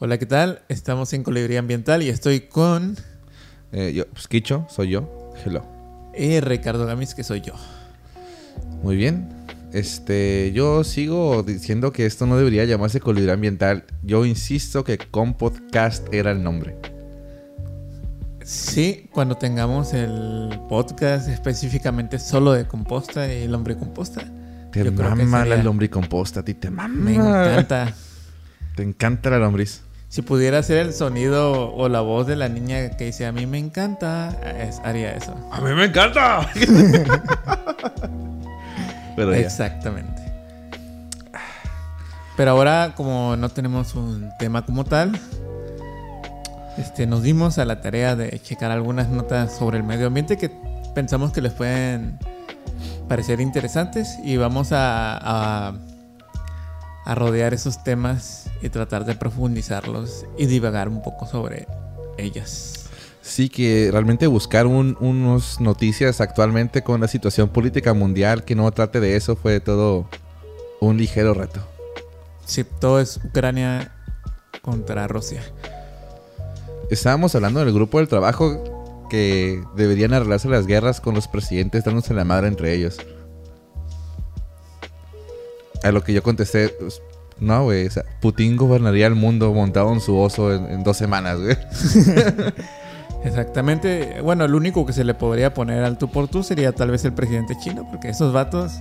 Hola, ¿qué tal? Estamos en Colibrí Ambiental y estoy con... Eh, yo, pues Kicho, soy yo. Hello. Y Ricardo Gamis, que soy yo. Muy bien. Este, yo sigo diciendo que esto no debería llamarse Colibrí Ambiental. Yo insisto que Compodcast era el nombre. Sí, cuando tengamos el podcast específicamente solo de composta y lombricomposta. Te mama la sería- lombricomposta, a ti te mama. Me encanta. Te encanta la lombriz. Si pudiera ser el sonido o la voz de la niña que dice a mí me encanta, es- haría eso. ¡A mí me encanta! Pero. Exactamente. Pero ahora, como no tenemos un tema como tal, este, nos dimos a la tarea de checar algunas notas sobre el medio ambiente que pensamos que les pueden parecer interesantes y vamos a, a, a rodear esos temas y tratar de profundizarlos y divagar un poco sobre ellas. Sí, que realmente buscar un- unos noticias actualmente con la situación política mundial que no trate de eso fue todo un ligero reto. Sí, todo es Ucrania contra Rusia. Estábamos hablando del grupo del trabajo que deberían arreglarse las guerras con los presidentes dándose la madre entre ellos. A lo que yo contesté, pues, no, güey, o sea, Putin gobernaría el mundo montado en su oso en, en dos semanas, güey. Exactamente. Bueno, el único que se le podría poner al tú por tú sería tal vez el presidente chino, porque esos vatos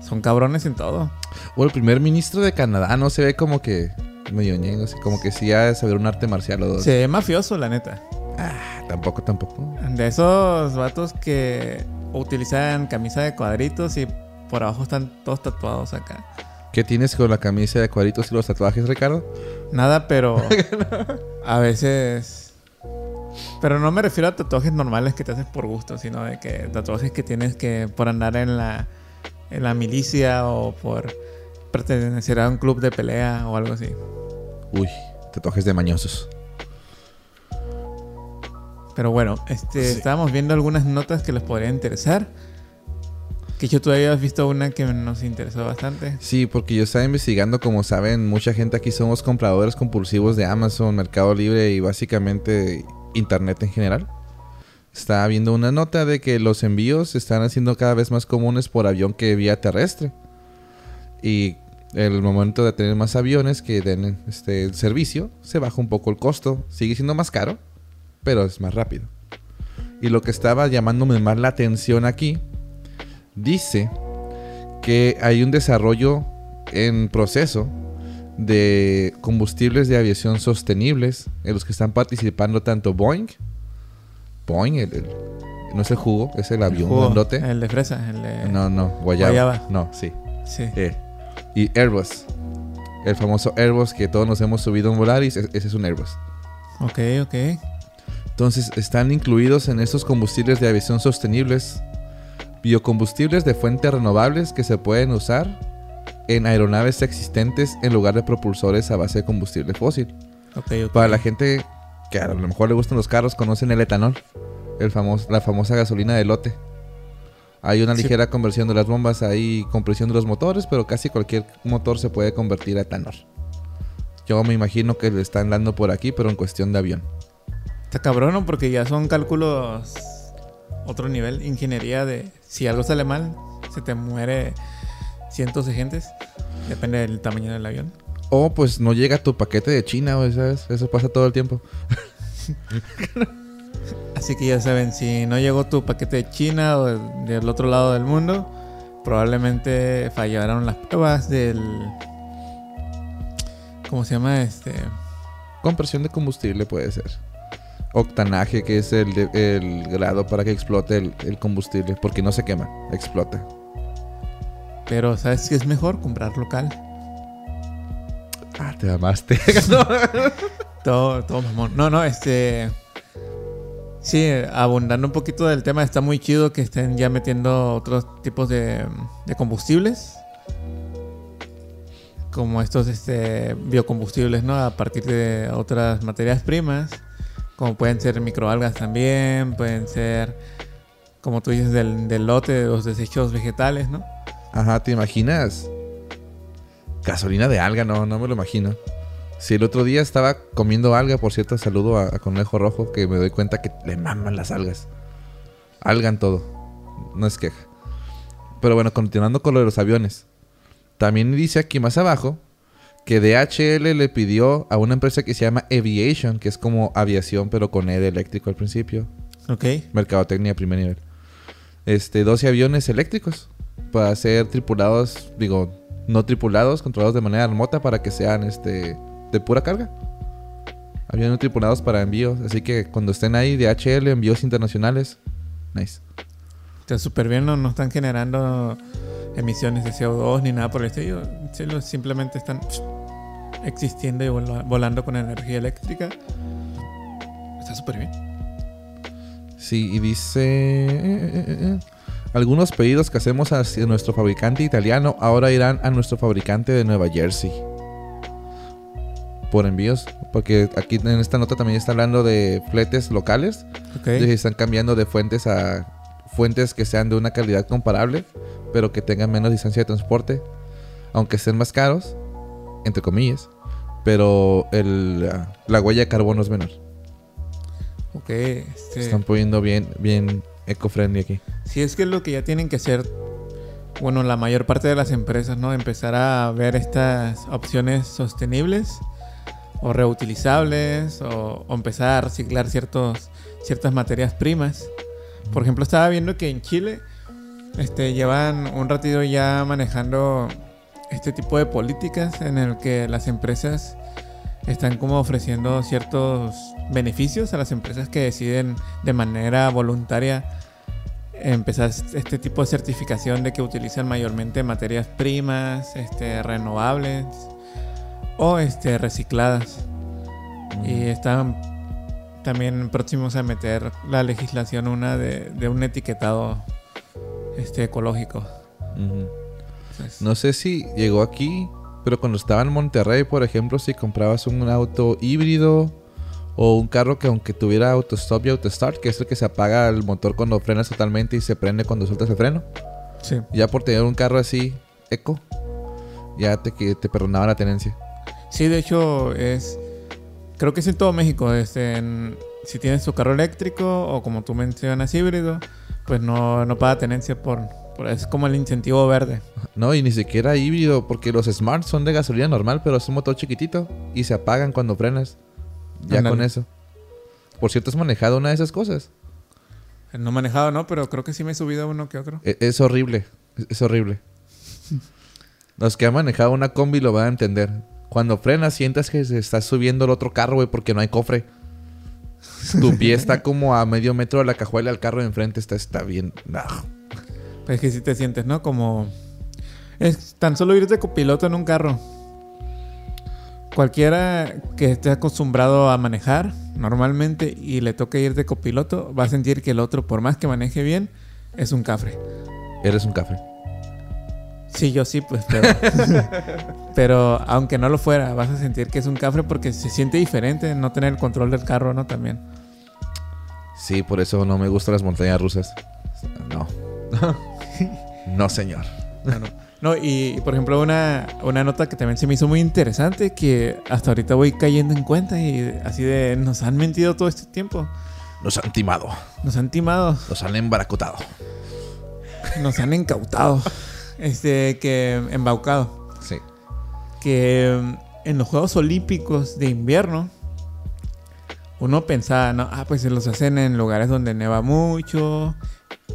son cabrones en todo. O el primer ministro de Canadá no se ve como que medio ñengo, así como que sí de saber un arte marcial o dos. Se ve mafioso, la neta. Ah, tampoco, tampoco. De esos vatos que utilizan camisa de cuadritos y por abajo están todos tatuados acá. ¿Qué tienes con la camisa de cuadritos y los tatuajes, Ricardo? Nada, pero a veces... Pero no me refiero a tatuajes normales que te haces por gusto, sino de que tatuajes que tienes que por andar en la, en la milicia o por pertenecer a un club de pelea o algo así. Uy, tatuajes de mañosos. Pero bueno, este, Sí. estábamos viendo algunas notas que les podrían interesar. Que yo todavía has visto una que nos interesó bastante. Sí, porque yo estaba investigando, como saben, mucha gente aquí somos compradores compulsivos de Amazon, Mercado Libre y básicamente Internet en general. Estaba viendo una nota de que los envíos se están haciendo cada vez más comunes por avión que vía terrestre. Y el momento de tener más aviones que den este el servicio, se baja un poco el costo. Sigue siendo más caro, pero es más rápido. Y lo que estaba llamándome más la atención aquí, dice que hay un desarrollo en proceso de combustibles de aviación sostenibles en los que están participando tanto Boeing, Boeing, el, el- no es el jugo, es el avión Jugo, grandote. el de fresa, el de... No, no, guayaba. Guayaba. No, sí. Sí. Eh, y Airbus, el famoso Airbus que todos nos hemos subido en Volaris, ese es un Airbus. Ok, ok. Entonces están incluidos en estos combustibles de aviación sostenibles biocombustibles de fuentes renovables que se pueden usar en aeronaves existentes en lugar de propulsores a base de combustible fósil. Para la gente que a lo mejor le gustan los carros, conocen el etanol, el famoso, la famosa gasolina de lote. Hay una Sí. ligera conversión de las bombas, hay compresión de los motores, pero casi cualquier motor se puede convertir a etanol. Yo me imagino que le están dando por aquí, pero en cuestión de avión. Está cabrón, ¿no? Porque ya son cálculos... Otro nivel, ingeniería de... Si algo sale mal, se te muere cientos de gentes. Depende del tamaño del avión. O pues no llega tu paquete de China, güey, ¿sabes? Eso pasa todo el tiempo. Así que ya saben, si no llegó tu paquete de China o de- del otro lado del mundo, probablemente fallaron las pruebas del... ¿Cómo se llama? Este... Compresión de combustible puede ser. Octanaje, que es el, de- el grado para que explote el, el combustible, porque no se quema, explota. Pero ¿sabes qué es mejor? Comprar local. Ah, te amaste. Todo, todo mamón. No, no, este... Sí, abundando un poquito del tema, está muy chido que estén ya metiendo otros tipos de, de combustibles. Como estos este, biocombustibles, ¿no? A partir de otras materias primas. Como pueden ser microalgas también, pueden ser, como tú dices, del, del lote de los desechos vegetales, ¿no? Ajá, ¿te imaginas? Gasolina de alga, no, no me lo imagino. Si el otro día estaba comiendo alga, por cierto, saludo a, a Conejo Rojo, que me doy cuenta que le maman las algas. Algan todo. No es queja. Pero bueno, continuando con lo de los aviones. También dice aquí más abajo que DHL le pidió a una empresa que se llama Aviation, que es como aviación pero con E de eléctrico al principio. Ok. Mercadotecnia primer nivel. Este, 12 aviones eléctricos para ser tripulados, digo, no tripulados, controlados de manera remota para que sean este de pura carga. Aviones tripulados para envíos, así que cuando estén ahí DHL envíos internacionales. Nice. Está súper bien, no, no están generando emisiones de CO2 ni nada por el estilo. Simplemente están existiendo y vola- volando con energía eléctrica. Está súper bien. Sí, y dice... eh, eh, eh, eh. Algunos pedidos que hacemos hacia nuestro fabricante italiano ahora irán a nuestro fabricante de Nueva Jersey. Por envíos. Porque aquí en esta nota también está hablando de fletes locales. Ok. Entonces están cambiando de fuentes a fuentes que sean de una calidad comparable, pero que tengan menos distancia de transporte. Aunque estén más caros, entre comillas. Pero el, la, la huella de carbono es menor. Ok. este- Están poniendo bien, bien eco-friendly aquí. Si es que es lo que ya tienen que hacer, bueno, la mayor parte de las empresas, ¿no? Empezar a ver estas opciones sostenibles o reutilizables o, o empezar a reciclar ciertos, ciertas materias primas. Por ejemplo, estaba viendo que en Chile este, llevan un ratito ya manejando este tipo de políticas en el que las empresas están como ofreciendo ciertos beneficios a las empresas que deciden de manera voluntaria empezar este tipo de certificación de que utilizan mayormente materias primas, este, renovables o este, recicladas. Y están también próximos a meter la legislación una de, de un etiquetado este, ecológico. Ujú. Entonces, No sé si llegó aquí, pero cuando estaba en Monterrey, por ejemplo, si comprabas un auto híbrido o un carro que aunque tuviera autostop y autostart, que es el que se apaga el motor cuando frenas totalmente y se prende cuando sueltas el freno, sí. ya por tener un carro así, eco, ya te, te perdonaba la tenencia. Sí, de hecho es... Creo que es en todo México. Este, en- si tienes tu carro eléctrico o como tú mencionas híbrido, pues no, no paga tenencia por, por... Es como el incentivo verde. No, y ni siquiera híbrido, porque los Smart son de gasolina normal, pero es un motor chiquitito y se apagan cuando frenas. Ya con eso. Por cierto, ¿has manejado una de esas cosas? No manejado, ¿no? Pero creo que sí me he subido uno que otro. E- Es, horrible. Es, es horrible. Los que han manejado una combi lo van a entender. Cuando frenas, sientas que se está subiendo el otro carro, güey, porque no hay cofre. Tu pie está como a medio metro de la cajuela, el carro de enfrente está, está bien. Pues es que sí te sientes, ¿no? Como... Es tan solo ir de copiloto en un carro. Cualquiera que esté acostumbrado a manejar normalmente y le toque ir de copiloto, va a sentir que el otro, por más que maneje bien, es un cafre. Eres un café. Sí, yo sí, pues, pero... pero aunque no lo fuera, vas a sentir que es un cafre porque se siente diferente no tener el control del carro, ¿no? También. Sí, por eso no me gustan las montañas rusas. No. no, señor. Bueno, no, y por ejemplo, una, una nota que también se me hizo muy interesante, que hasta ahorita voy cayendo en cuenta y así de nos han mentido todo este tiempo, Nos han timado. nos han timado, Nos han embaracotado. nos han incautado, este, que embaucado, Sí. que mm, en los Juegos Olímpicos de invierno uno pensaba, no, ah, pues se los hacen en lugares donde neva mucho,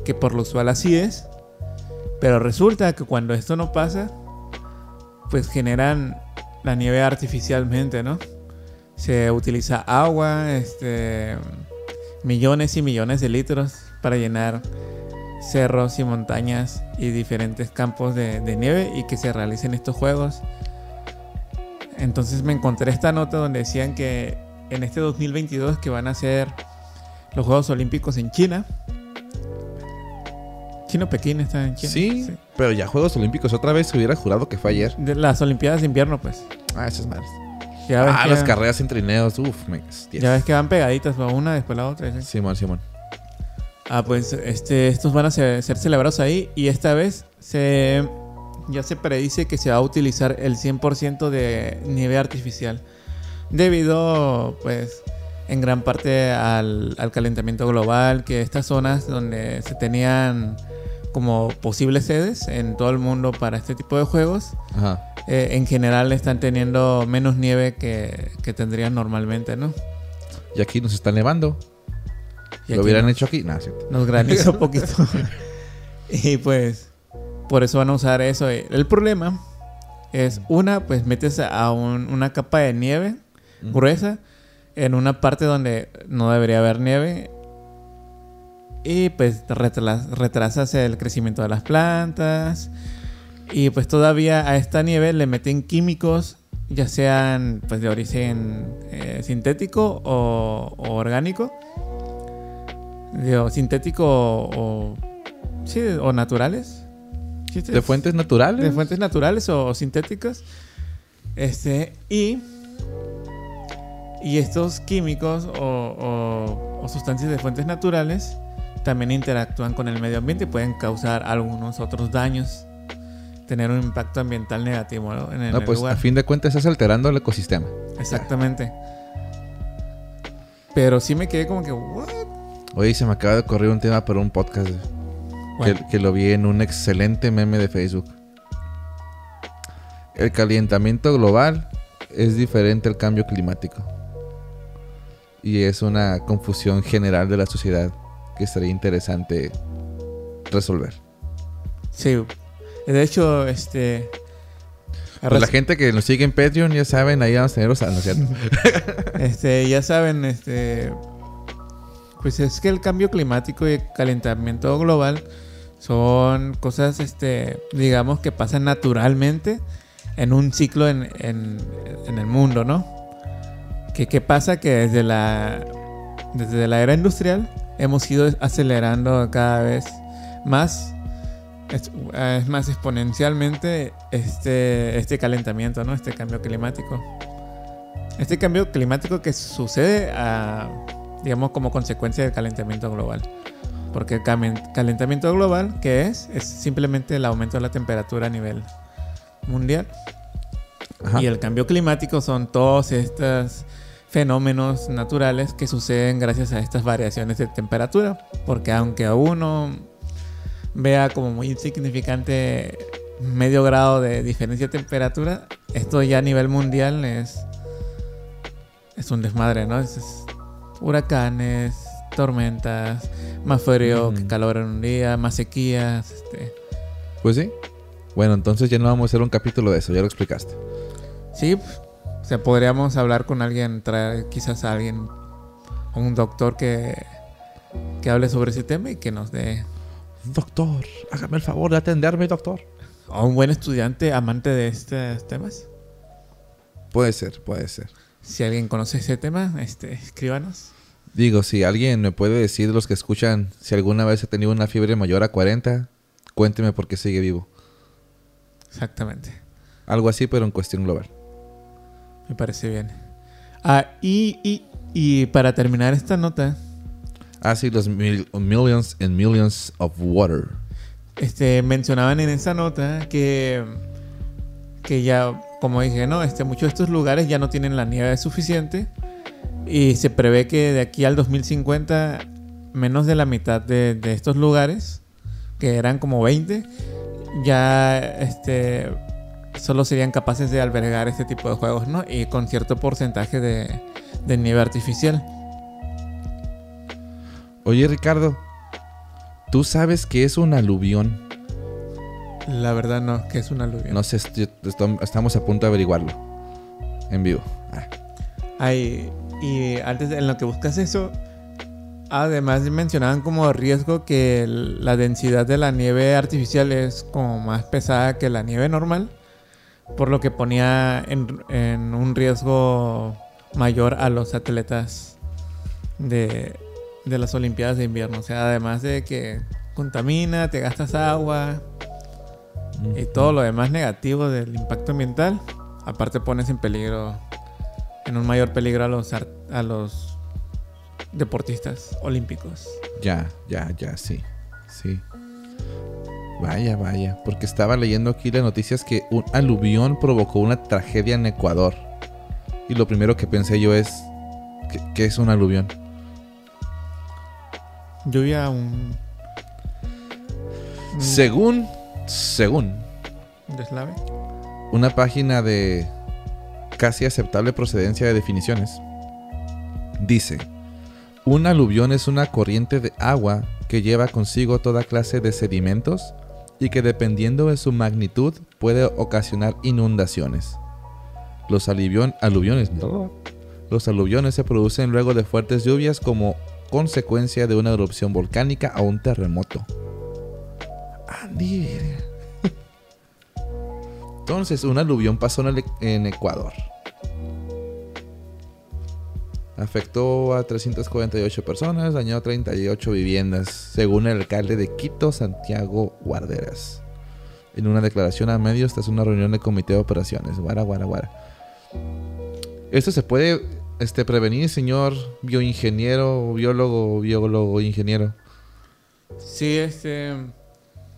que por lo usual así es. Pero resulta que cuando esto no pasa, pues generan la nieve artificialmente, ¿no? Se utiliza agua, este, millones y millones de litros para llenar cerros y montañas y diferentes campos de, de nieve y que se realicen estos juegos. Entonces me encontré esta nota donde decían que en este 2022 que van a ser los Juegos Olímpicos en China. Chino Pekín está en China. Sí, pero ya Juegos Olímpicos otra vez hubiera jurado que fue ayer. De las Olimpiadas de invierno, pues. Ah, esas madres. Ya Ah, las carreras en trineos. Uf, me... ya ves que van pegaditas, va una después la otra. ¿sí? Simón, Simón. Ah, pues este, estos van a ser, ser celebrados ahí y esta vez se, ya se predice que se va a utilizar el 100% de nieve artificial. debido pues en gran parte al, al calentamiento global, que estas zonas donde se tenían como posibles sedes en todo el mundo para este tipo de juegos, Ajá. eh, en general están teniendo menos nieve que, que tendrían normalmente, ¿no? Y aquí nos está nevando. Y ¿Lo hubieran no- hecho aquí? No, cierto. Nos granizó poquito. y pues, por eso van a usar eso. El problema es, una, pues metes a un- una capa de nieve gruesa en una parte donde no debería haber nieve. Y pues retras- retrasas el crecimiento de las plantas. Y pues todavía a esta nieve le meten químicos, ya sean pues de origen eh, sintético o, o orgánico. Digo, sintético o, sí, o naturales. ¿De fuentes naturales? de fuentes naturales o sintéticas. Este, y, y estos químicos o, o- o sustancias de fuentes naturales también interactúan con el medio ambiente y pueden causar algunos otros daños, tener un impacto ambiental negativo ¿no? en el No, pues lugar. a fin de cuentas estás alterando el ecosistema. Exactamente. Pero sí me quedé como que, ¿what? Oye, se me acaba de ocurrir un tema para un podcast que, Bueno, que lo vi en un excelente meme de Facebook. El calentamiento global es diferente al cambio climático. Y es una confusión general de la sociedad que estaría interesante resolver. sí. De hecho, este... Pues la gente que nos sigue en Patreon, ya saben, ahí vamos a tener los... ah, no es cierto. Este, ya saben, este. Pues es que el cambio climático y el calentamiento global son cosas, este, digamos, que pasan naturalmente en un ciclo en, el mundo, ¿no? Que, ¿Qué pasa? Que desde la, desde la era industrial hemos ido acelerando cada vez más, es más exponencialmente este, este calentamiento, ¿no? Este cambio climático. Este cambio climático que sucede, a, digamos, como consecuencia del calentamiento global. Porque el calentamiento global, ¿qué es? Es simplemente el aumento de la temperatura a nivel mundial. Ajá. Y el cambio climático son todos estos fenómenos naturales que suceden gracias a estas variaciones de temperatura. Porque aunque a uno vea como muy insignificante medio grado de diferencia de temperatura, esto ya a nivel mundial es, es un desmadre, ¿no? Es, es huracanes, tormentas, más frío que calor en un día, más sequías, este... Pues sí. Bueno, entonces ya no vamos a hacer un capítulo de eso, ya lo explicaste. Sí, pues, o sea, podríamos hablar con alguien, traer quizás a alguien, un doctor que, que hable sobre ese tema y que nos dé, Doctor, hágame el favor de atenderme, doctor. o un buen estudiante amante de estos temas. Puede ser, puede ser. Si alguien conoce ese tema, este, escríbanos. Digo, si alguien me puede decir, los que escuchan, si alguna vez ha tenido una fiebre mayor a 40, cuénteme por qué sigue vivo. Exactamente, Algo así, pero en cuestión global. me parece bien. Ah, y, y, y para terminar esta nota, Ah, sí, los mil- millions and millions of water. este, mencionaban en esa nota que, que ya, como dije, ¿no? Este, muchos de estos lugares ya no tienen la nieve suficiente y se prevé que de aquí al 2050 menos de la mitad de, estos lugares, que eran como 20, ya este, solo serían capaces de albergar este tipo de juegos, ¿no? Y con cierto porcentaje de, de nieve artificial. Oye, Ricardo, ¿tú sabes qué es un aluvión? La verdad no, que es una aluvión. No sé, est- est- estamos a punto de averiguarlo. En vivo. Ah, Ay, y antes en lo que buscas eso, además mencionaban como riesgo que la densidad de la nieve artificial es como más pesada que la nieve normal, por lo que ponía en, en un riesgo mayor a los atletas de, de las Olimpiadas de invierno. O sea, además de que contamina, te gastas agua y todo lo demás negativo del impacto ambiental, aparte pones en peligro, en un mayor peligro a los, a los deportistas olímpicos. Ya, ya, ya, sí. Sí. Vaya, vaya. Porque estaba leyendo aquí las noticias que un aluvión provocó una tragedia en Ecuador. Y lo primero que pensé yo es, ¿qué, qué es un aluvión? Lluvia, un. un Según, según deslave. una página de casi aceptable procedencia de definiciones, dice, un aluvión es una corriente de agua que lleva consigo toda clase de sedimentos y que dependiendo de su magnitud puede ocasionar inundaciones. Los aluvión- aluviones, los aluviones se producen luego de fuertes lluvias como consecuencia de una erupción volcánica o un terremoto. Entonces, un aluvión pasó en, en Ecuador. Afectó a 348 personas, dañó 38 viviendas, según el alcalde de Quito, Santiago Guarderas. En una declaración a medios tras una reunión de comité de operaciones. Guara, guara, guara. Esto se puede este, prevenir, señor bioingeniero, biólogo, biólogo, ingeniero. Sí, este.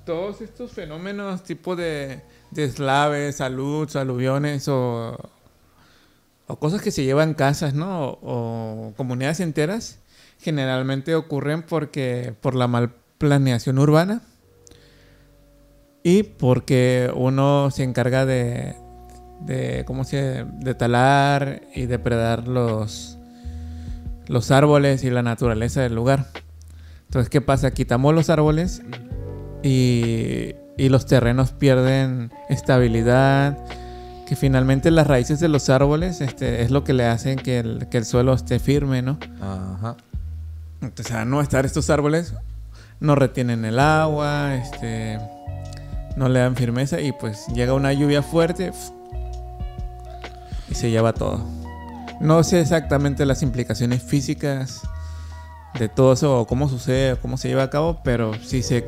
Todos estos fenómenos, tipo de deslaves, salud, aluviones o, o cosas que se llevan casas, ¿no? O, comunidades enteras, generalmente ocurren porque por la mal planeación urbana y porque uno se encarga de, de ¿cómo se? de talar y depredar los, los árboles y la naturaleza del lugar. Entonces, ¿qué pasa? Quitamos los árboles y, y los terrenos pierden estabilidad. Que finalmente las raíces de los árboles este, es lo que le hacen que el, que el suelo esté firme, ¿no? Ajá. Entonces, al no estar estos árboles, no retienen el agua, este, no le dan firmeza y pues llega una lluvia fuerte y se lleva todo. No sé exactamente las implicaciones físicas de todo eso o cómo sucede o cómo se lleva a cabo, pero sí sé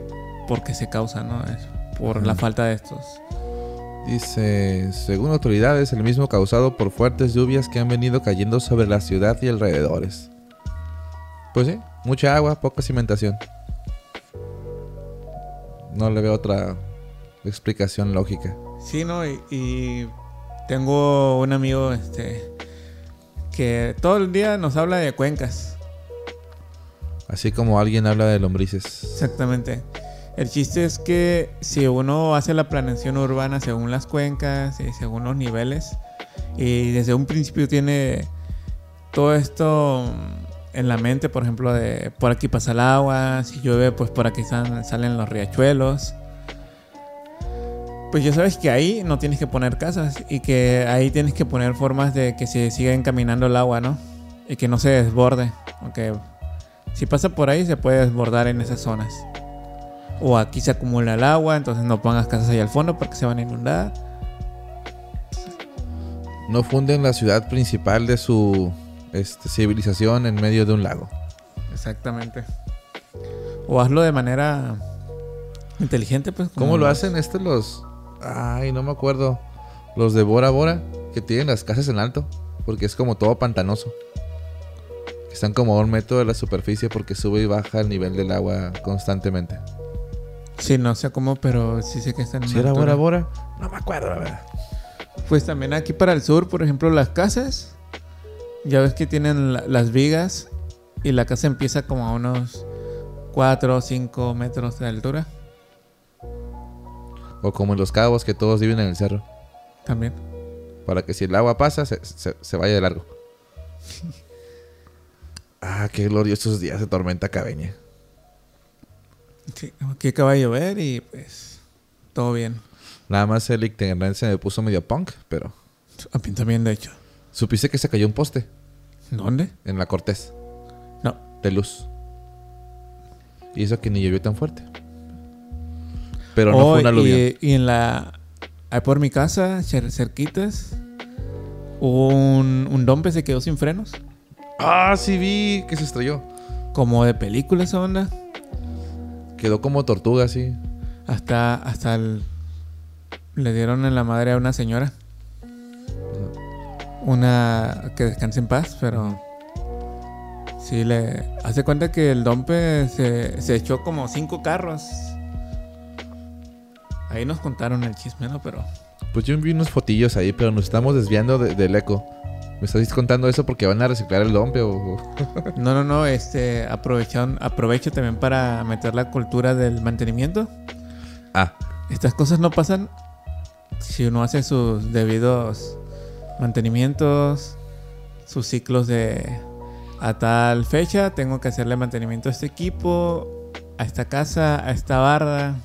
por qué se causa, ¿no? Es por la falta de estos. Dice, según autoridades, el mismo causado por fuertes lluvias que han venido cayendo sobre la ciudad y alrededores. Pues sí, mucha agua, poca cimentación. No le veo otra explicación lógica. Sí, ¿no? Y, y tengo un amigo este que todo el día nos habla de cuencas. Así como alguien habla de lombrices. Exactamente. El chiste es que si uno hace la planeación urbana según las cuencas y según los niveles, y desde un principio tiene todo esto mm, en la mente, por ejemplo, de por aquí pasa el agua, si llueve, pues por aquí sal- salen los riachuelos. Pues ya sabes que ahí no tienes que poner casas y que ahí tienes que poner formas de que se siga encaminando el agua, ¿no? Y que no se desborde. Aunque si pasa por ahí se puede desbordar en esas zonas. O aquí se acumula el agua, entonces no pongas casas ahí al fondo porque se van a inundar. No funden la ciudad principal de su este, civilización en medio de un lago. Exactamente. O hazlo de manera inteligente, pues. ¿Cómo lo hacen estos los... Ay, no me acuerdo. Los de Bora Bora, que tienen las casas en alto, porque es como todo pantanoso. Están como a un metro de la superficie porque sube y baja el nivel del agua constantemente. Sí, no sé cómo, pero sí sé que están en ¿Si era. Bora Bora? No me acuerdo, la verdad. Pues también aquí para el sur, por ejemplo, las casas. Ya ves que tienen la- las vigas y la casa empieza como a unos 4 o 5 metros de altura. O como en los cabos que todos viven en el cerro. También. Para que si el agua pasa, se, se- se vaya de largo. ah, qué gloriosos días de tormenta cabeña. Sí, aquí acaba de llover y pues todo bien. Nada más el se me puso medio punk, pero... A mí también, de hecho. ¿Supiste que se cayó un poste ¿Dónde? en la Cortés? No. de luz. Y eso que ni llovió tan fuerte. Pero no Oh, fue una aluvión. y, y en la. Ahí por mi casa, cer- cerquitas, un, un dompe se quedó sin frenos. Ah, sí vi que se estrelló. Como de película esa onda. Quedó como tortuga, así. Hasta, hasta el- le dieron en la madre a una señora. Una que descanse en paz, pero sí le hace cuenta que el dompe se, se echó como cinco carros. Ahí nos contaron el chisme, ¿no? Pero Pues yo vi unos fotillos ahí, pero nos estamos desviando de- del eco. ¿Me estás contando eso porque van a reciclar el dompe o...? no, no, no. Este, aprovechan, aprovecho también para meter la cultura del mantenimiento. Ah. Estas cosas no pasan si uno hace sus debidos mantenimientos, sus ciclos de a tal fecha tengo que hacerle mantenimiento a este equipo, a esta casa, a esta barda.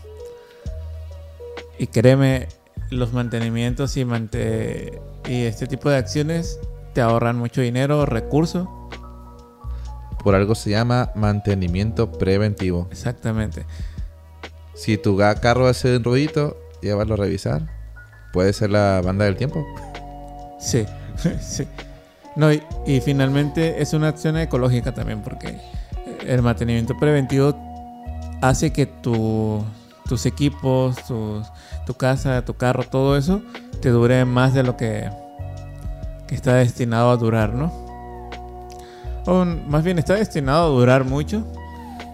Y créeme, los mantenimientos y, y este tipo de acciones te ahorran mucho dinero, recursos. Por algo se llama mantenimiento preventivo. Exactamente. Si tu carro hace un ruidito, llévalo a revisar. Puede ser la banda del tiempo. Sí, sí. No, y, finalmente es una acción ecológica también, porque el mantenimiento preventivo hace que tu, tus equipos, tu casa, tu carro, todo eso, te dure más de lo que, que está destinado a durar, ¿no? O más bien está destinado a durar mucho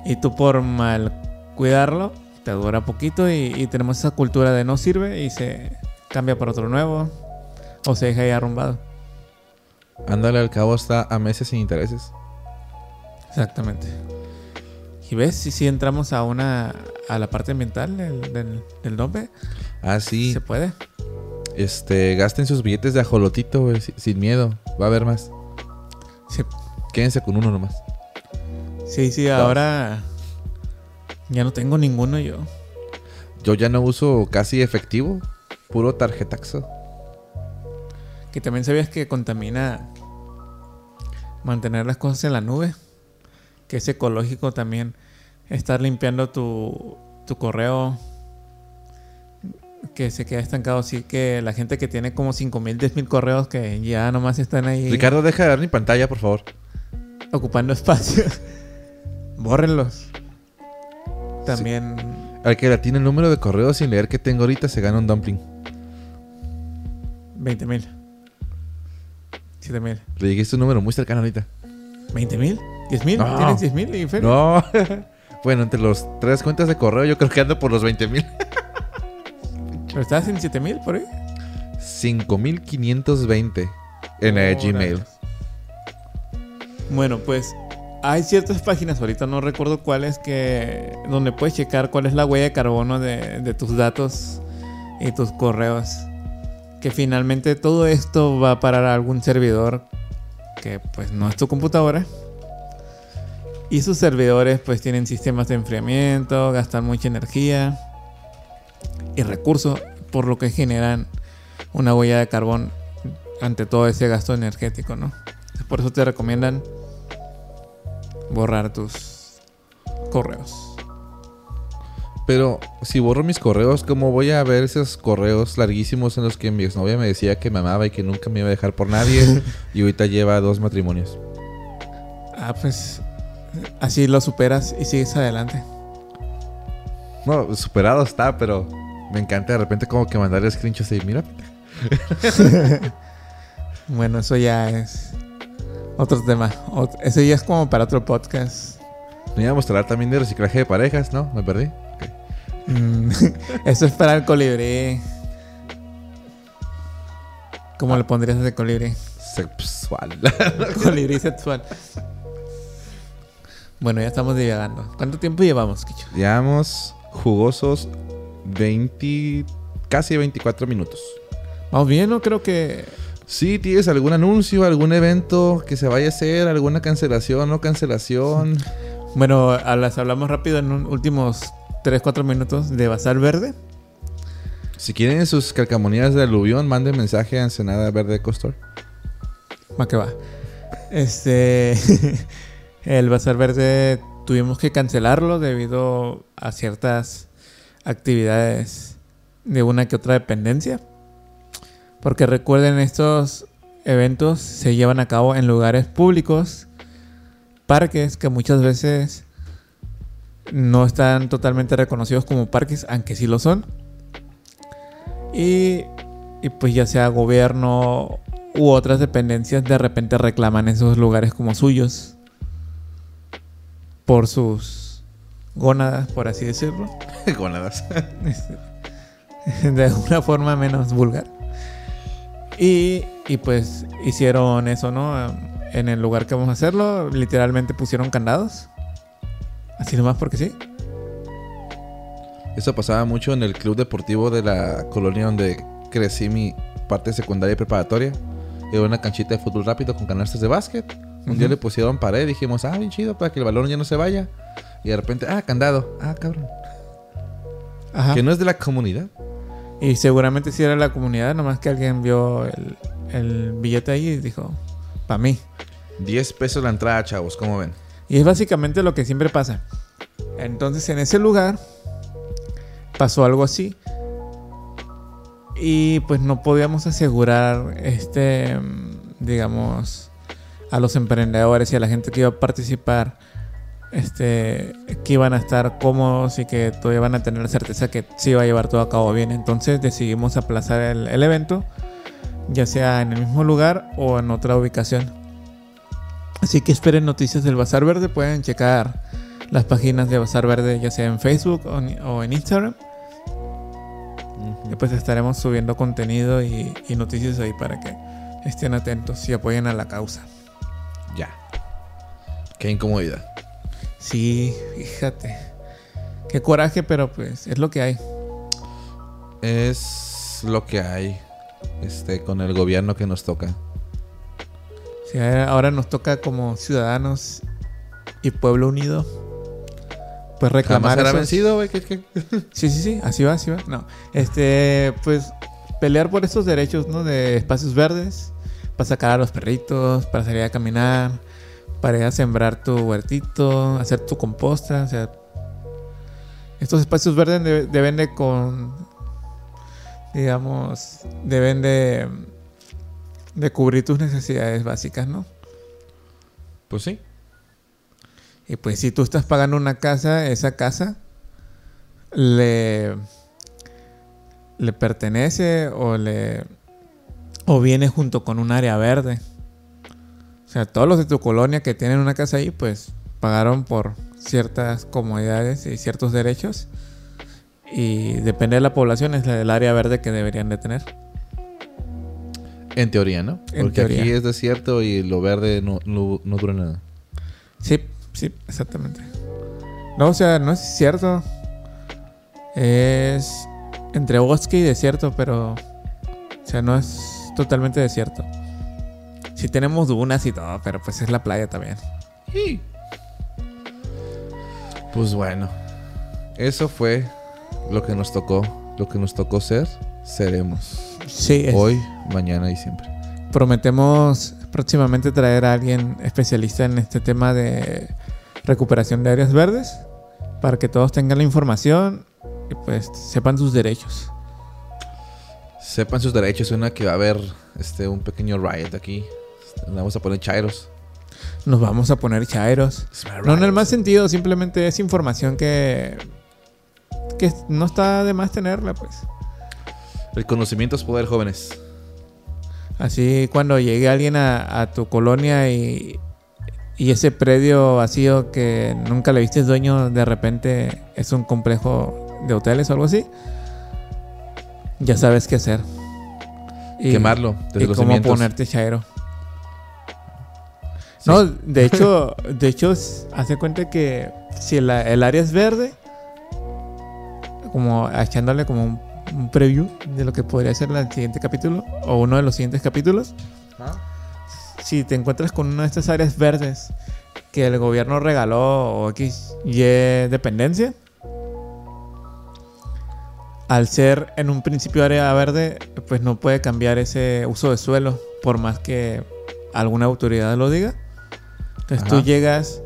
y tú por mal cuidarlo te dura poquito y, y tenemos esa cultura de no sirve y se cambia por otro nuevo o se deja ahí arrumbado. Ándale, al cabo está a meses sin intereses. Exactamente. Y ves, si, si entramos a una a la parte ambiental del, del, del Ah, sí. Se puede. Este, gasten sus billetes de ajolotito, sin miedo. Va a haber más. Sí. Quédense con uno nomás. Sí, sí, ahora ya no tengo ninguno yo. Yo ya no uso casi efectivo, puro tarjetaxo. Que también sabías que contamina mantener las cosas en la nube. Que es ecológico también estar limpiando tu, tu correo que se queda estancado. Así que la gente que tiene como 5.000, 10.000 correos que ya nomás están ahí. Ricardo, deja de dar mi pantalla, por favor. Ocupando espacio. Bórrenlos. También. Al que la tiene el número de correos sin leer que tengo ahorita se gana un dumpling. 20.000. 7 mil. Le dijiste un número muy cercano ahorita. ¿20 mil? ¿10 mil? ¿Tienes 10 mil, No. bueno, entre los tres cuentas de correo yo creo que ando por los 20 mil. ¿Pero estás en 7 mil por ahí? 5520 en el Gmail. Bueno, pues hay ciertas páginas, ahorita no recuerdo cuáles, que donde puedes checar cuál es la huella de carbono de, de tus datos y tus correos que finalmente todo esto va a parar a algún servidor que pues no es tu computadora. Y sus servidores pues tienen sistemas de enfriamiento, gastan mucha energía y recursos, por lo que generan una huella de carbón ante todo ese gasto energético, ¿no? Por eso te recomiendan borrar tus correos. Pero si borro mis correos, ¿cómo voy a ver esos correos larguísimos en los que mi exnovia me decía que me amaba y que nunca me iba a dejar por nadie? y ahorita lleva dos matrimonios. Ah, pues así lo superas y sigues adelante. No, superado está, pero me encanta de repente como que mandarle screenshots y mira. bueno, eso ya es otro tema. Eso ya es como para otro podcast. Me iba a mostrar también de reciclaje de parejas, ¿no? Me perdí. Mm, eso es para el colibrí. ¿Cómo le pondrías ese colibrí? Sexual. colibrí sexual. Bueno, ya estamos divagando. ¿Cuánto tiempo llevamos, Kicho? Llevamos jugosos 20, casi 24 minutos. Vamos bien, ¿no? Creo que... Sí, ¿tienes algún anuncio, algún evento que se vaya a hacer, alguna cancelación o cancelación? Bueno, las hablamos rápido en últimos 3, 4 minutos de Bazar Verde. Si quieren sus calcamonías de aluvión, manden mensaje a Ensenada Verde Costor. Va que va. Este. el Bazar Verde tuvimos que cancelarlo debido a ciertas actividades de una que otra dependencia. Porque recuerden, estos eventos se llevan a cabo en lugares públicos, parques que muchas veces no están totalmente reconocidos como parques, aunque sí lo son. Y, pues ya sea gobierno u otras dependencias de repente reclaman esos lugares como suyos por sus gónadas, por así decirlo. Gónadas. de una forma menos vulgar. Y, Y pues hicieron eso, ¿no? En el lugar que vamos a hacerlo, literalmente pusieron candados. Así nomás porque sí. Eso pasaba mucho en el club deportivo de la colonia donde crecí mi parte secundaria y preparatoria. Era una canchita de fútbol rápido con canastas de básquet. Un día Ujú. le pusieron pared dijimos, ah, bien chido, para que el balón ya no se vaya. Y de repente, ah, candado. Ah, cabrón. Ajá. Que no es de la comunidad. Y seguramente sí era la comunidad, nomás que alguien vio el, el billete ahí y dijo, para mí. 10 pesos la entrada, chavos, ¿cómo ven? Y es básicamente lo que siempre pasa. Entonces en ese lugar pasó algo así. Y pues no podíamos asegurar, este, digamos, a los emprendedores y a la gente que iba a participar, este, que iban a estar cómodos y que todavía van a tener la certeza que se iba a llevar todo a cabo bien. Entonces decidimos aplazar el, el evento, ya sea en el mismo lugar o en otra ubicación. Así que esperen noticias del Bazar Verde. Pueden checar las páginas de Bazar Verde, ya sea en Facebook o en, o en Instagram. Y pues estaremos subiendo contenido y, y noticias ahí para que estén atentos y apoyen a la causa. Ya. Qué incomodidad. Sí, fíjate. Qué coraje, pero pues es lo que hay. Es lo que hay este, con el gobierno que nos toca. Sí, ahora nos toca como ciudadanos y pueblo unido. Pues Jamás reclamar. será esos- vencido, güey. Sí, sí, sí, así va, así va. No, este, pues pelear por estos derechos, ¿no? De espacios verdes, para sacar a los perritos, para salir a caminar, para ir a sembrar tu huertito, hacer tu composta, o sea, estos espacios verdes de- deben de con, digamos, deben de, de cubrir tus necesidades básicas, ¿no? Pues sí. Y pues si tú estás pagando una casa, esa casa le, le pertenece o le o viene junto con un área verde. O sea, todos los de tu colonia que tienen una casa ahí, pues pagaron por ciertas comodidades y ciertos derechos. Y depende de la población, es el área verde que deberían de tener. En teoría, ¿no? En Porque aquí es desierto y lo verde no, no, no dura nada. Sí, sí, exactamente. No, o sea, no es cierto. Es entre bosque y desierto, pero. O sea, no es totalmente desierto. Sí tenemos dunas y todo, pero pues es la playa también. Pues bueno, eso fue lo que nos tocó. Lo que nos tocó ser, seremos. Sí, es- Hoy, mañana y siempre. prometemos próximamente traer a alguien especialista en este tema de recuperación de áreas verdes para que todos tengan la información y pues sepan sus derechos. Sepan sus derechos. Suena que va a haber este, un pequeño riot aquí. Este, Vamos a poner chairos. Nos vamos a poner chairos. No en el más sentido, simplemente es información que que no está de más tenerla, pues. El conocimiento es poder, jóvenes. Así cuando llegue alguien a, a tu colonia y, y ese predio vacío que nunca le viste dueño, de repente es un complejo de hoteles o algo así, ya sabes qué hacer. Y, Quemarlo desde y los cómo ponerte chairo. Sí. No, de hecho, de hecho, hace cuenta que si el, el área es verde, como echándole como un, un preview de lo que podría ser el siguiente capítulo o uno de los siguientes capítulos. Si te encuentras con una de estas áreas verdes que el gobierno regaló o X, Y dependencia, al ser en un principio área verde, pues no puede cambiar ese uso de suelo, por más que alguna autoridad lo diga. Entonces tú llegas,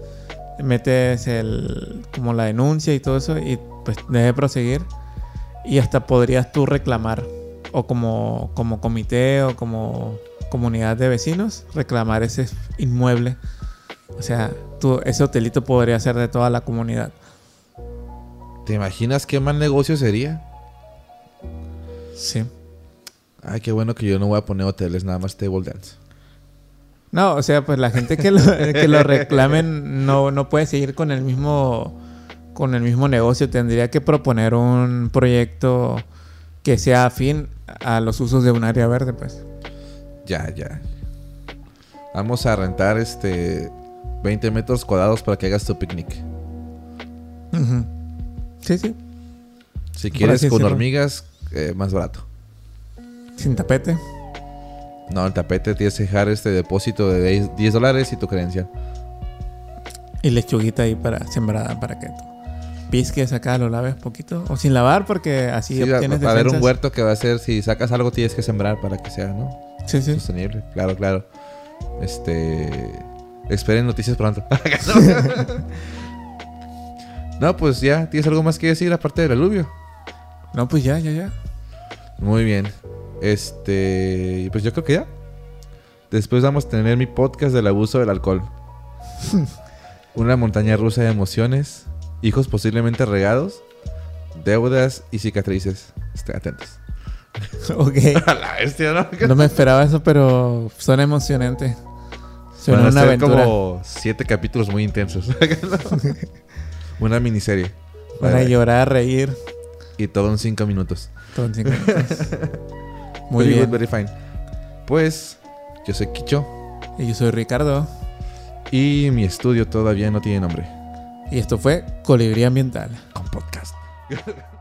metes el, como la denuncia y todo eso, y pues debe proseguir. Y hasta podrías tú reclamar, o como, como comité o como comunidad de vecinos, reclamar ese inmueble. O sea, tú, ese hotelito podría ser de toda la comunidad. ¿Te imaginas qué mal negocio sería? Sí. Ay, qué bueno que yo no voy a poner hoteles, nada más table dance. No, o sea, pues la gente que lo, que lo reclamen no, no puede seguir con el mismo con el mismo negocio. Tendría que proponer un proyecto que sea afín a los usos de un área verde, pues. Ya, ya. Vamos a rentar este 20 metros cuadrados para que hagas tu picnic. Sí, sí. Si quieres con decirlo. hormigas, eh, más barato. Sin tapete. No, el tapete tienes que dejar este depósito de 10 10 dólares y tu credencial. Y lechuguita ahí para sembrada para que tú pisques acá, lo laves poquito. O sin lavar porque así Sí, obtienes va a haber un huerto que va a ser, si sacas algo tienes que sembrar para que sea, ¿no? Sí, sí. Sostenible. Claro, claro. Este... Esperen noticias pronto. no, pues ya, ¿tienes algo más que decir aparte del aluvio? No, pues ya, ya, ya. Muy bien. Este... Pues yo creo que ya. Después vamos a tener mi podcast del abuso del alcohol. Una montaña rusa de emociones, hijos posiblemente regados, deudas y cicatrices. Estén atentos. ok. A la bestia, ¿no? No me esperaba eso, pero suena emocionante. Suena Van a una ser aventura. como siete capítulos muy intensos. Una miniserie. Van a llorar, reír. Y todo en cinco minutos. Todo en cinco minutos. Muy Very bien. good, very fine. Pues, yo soy Kicho. Y yo soy Ricardo. Y mi estudio todavía no tiene nombre. Y esto fue Colibrí Ambiental. Con podcast.